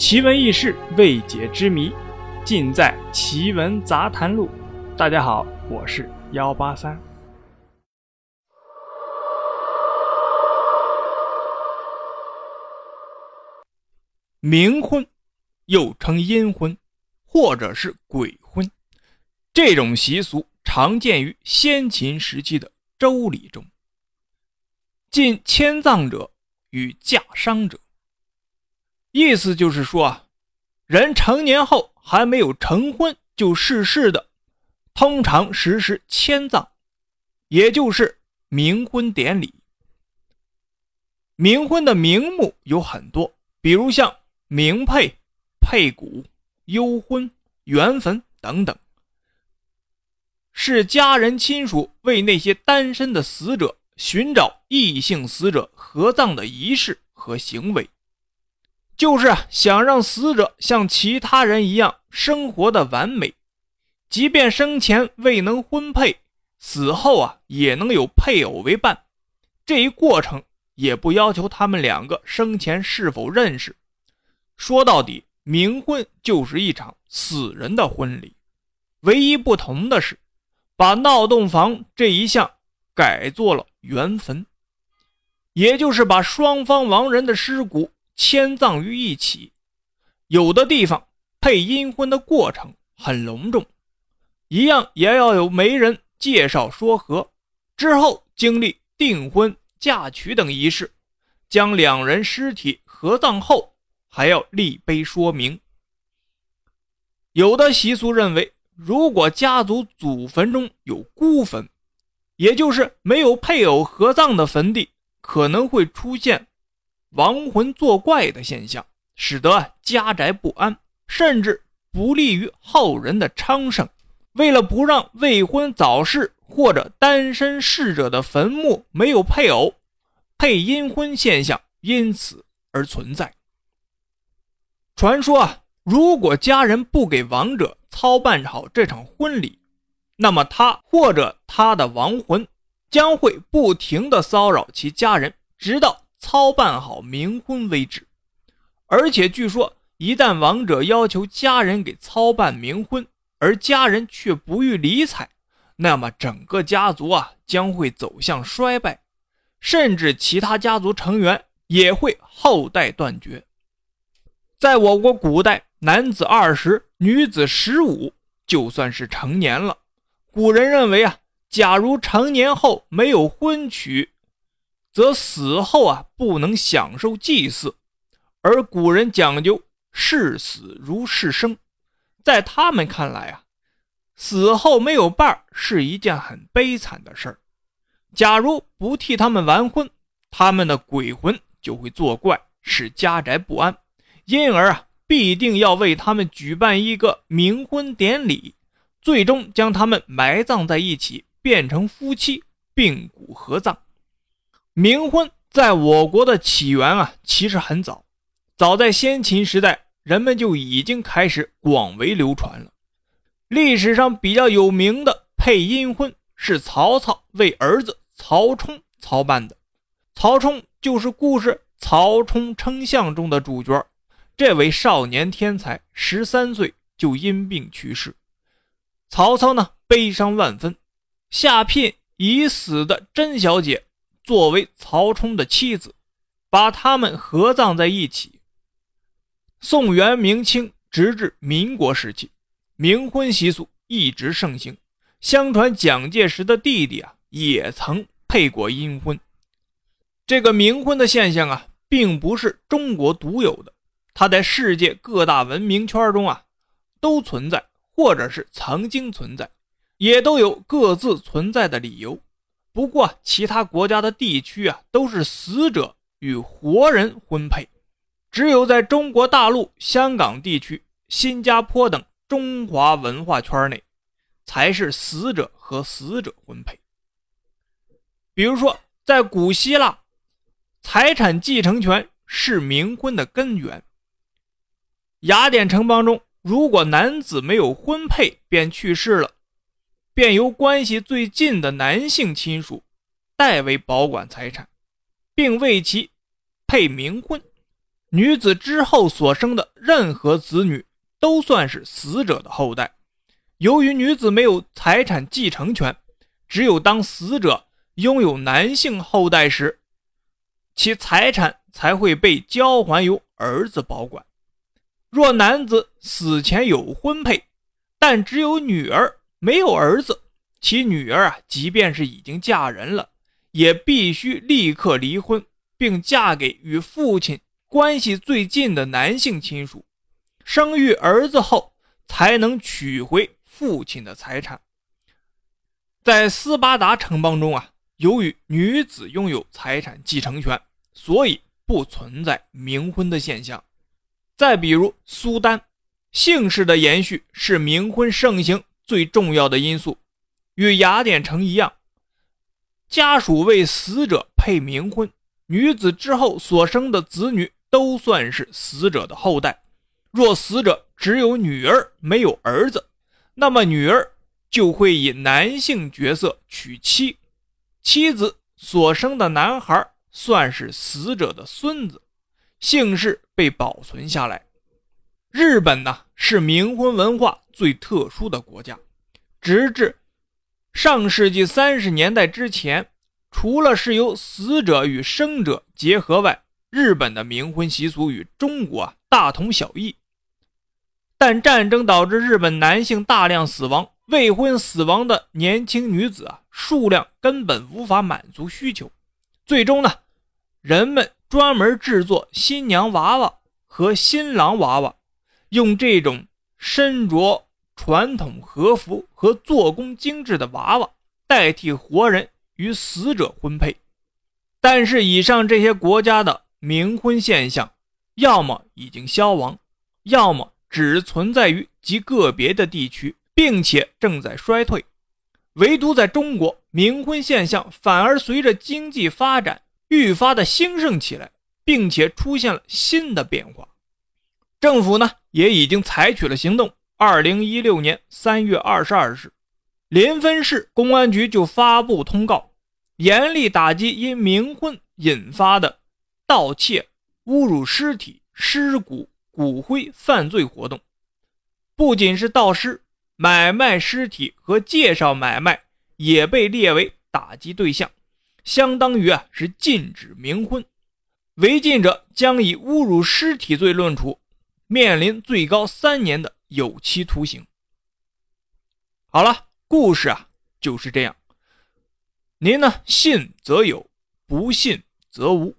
奇闻异事、未解之谜，尽在《奇闻杂谈录》。大家好，我是幺八三。冥婚，又称阴婚，或者是鬼婚，这种习俗常见于先秦时期的周礼中。近迁葬者与嫁伤者。意思就是说啊，人成年后还没有成婚就逝世的，通常实施迁葬，也就是冥婚典礼。冥婚的名目有很多，比如像冥配、配骨、幽婚、缘坟等等，是家人亲属为那些单身的死者寻找异性死者合葬的仪式和行为。就是想让死者像其他人一样生活的完美，即便生前未能婚配，死后啊也能有配偶为伴。这一过程也不要求他们两个生前是否认识。说到底，冥婚就是一场死人的婚礼，唯一不同的是，把闹洞房这一项改做了圆坟，也就是把双方亡人的尸骨。迁葬于一起，有的地方配阴婚的过程很隆重，一样也要有媒人介绍说和，之后经历订婚、嫁娶等仪式，将两人尸体合葬后，还要立碑说明。有的习俗认为，如果家族祖坟中有孤坟，也就是没有配偶合葬的坟地，可能会出现。亡魂作怪的现象，使得家宅不安，甚至不利于后人的昌盛。为了不让未婚早逝或者单身逝者的坟墓没有配偶，配阴婚现象因此而存在。传说啊，如果家人不给亡者操办好这场婚礼，那么他或者他的亡魂将会不停的骚扰其家人，直到。操办好冥婚为止，而且据说，一旦亡者要求家人给操办冥婚，而家人却不予理睬，那么整个家族啊将会走向衰败，甚至其他家族成员也会后代断绝。在我国古代，男子二十，女子十五就算是成年了。古人认为啊，假如成年后没有婚娶，则死后啊不能享受祭祀，而古人讲究视死如视生，在他们看来啊，死后没有伴儿是一件很悲惨的事儿。假如不替他们完婚，他们的鬼魂就会作怪，使家宅不安，因而啊必定要为他们举办一个冥婚典礼，最终将他们埋葬在一起，变成夫妻，并骨合葬。冥婚在我国的起源啊，其实很早，早在先秦时代，人们就已经开始广为流传了。历史上比较有名的配阴婚是曹操为儿子曹冲操办的。曹冲就是故事《曹冲称象》中的主角。这位少年天才，十三岁就因病去世。曹操呢，悲伤万分，下聘已死的甄小姐。作为曹冲的妻子，把他们合葬在一起。宋元明清直至民国时期，冥婚习俗一直盛行。相传蒋介石的弟弟啊，也曾配过阴婚。这个冥婚的现象啊，并不是中国独有的，它在世界各大文明圈中啊，都存在，或者是曾经存在，也都有各自存在的理由。不过，其他国家的地区啊，都是死者与活人婚配，只有在中国大陆、香港地区、新加坡等中华文化圈内，才是死者和死者婚配。比如说，在古希腊，财产继承权是冥婚的根源。雅典城邦中，如果男子没有婚配便去世了。便由关系最近的男性亲属代为保管财产，并为其配冥婚。女子之后所生的任何子女都算是死者的后代。由于女子没有财产继承权，只有当死者拥有男性后代时，其财产才会被交还由儿子保管。若男子死前有婚配，但只有女儿没有儿子，其女儿啊，即便是已经嫁人了，也必须立刻离婚，并嫁给与父亲。关系最近的男性亲属，生育儿子后才能取回父亲的财产。在斯巴达城邦中啊，由于女子拥有财产继承权，所以不存在冥婚的现象。再比如苏丹，姓氏的延续是冥婚盛行最重要的因素。与雅典城一样，家属为死者配冥婚，女子之后所生的子女。都算是死者的后代。若死者只有女儿没有儿子，那么女儿就会以男性角色娶妻，妻子所生的男孩算是死者的孙子，姓氏被保存下来。日本呢是冥婚文化最特殊的国家，直至上世纪三十年代之前，除了是由死者与生者结合外，日本的冥婚习俗与中国啊大同小异，但战争导致日本男性大量死亡，未婚死亡的年轻女子啊数量根本无法满足需求。最终呢，人们专门制作新娘娃娃和新郎娃娃，用这种身着传统和服和做工精致的娃娃代替活人与死者婚配。但是以上这些国家的。冥婚现象，要么已经消亡，要么只存在于极个别的地区，并且正在衰退。唯独在中国，冥婚现象反而随着经济发展愈发的兴盛起来，并且出现了新的变化。政府呢，也已经采取了行动。二零一六年三月二十二日，临汾市公安局就发布通告，严厉打击因冥婚引发的。盗窃、侮辱尸体、尸骨、骨灰犯罪活动，不仅是盗尸、买卖尸体和介绍买卖也被列为打击对象，相当于啊是禁止冥婚，违禁者将以侮辱尸体罪论处，面临最高三年的有期徒刑。好了，故事啊就是这样，您呢信则有，不信则无。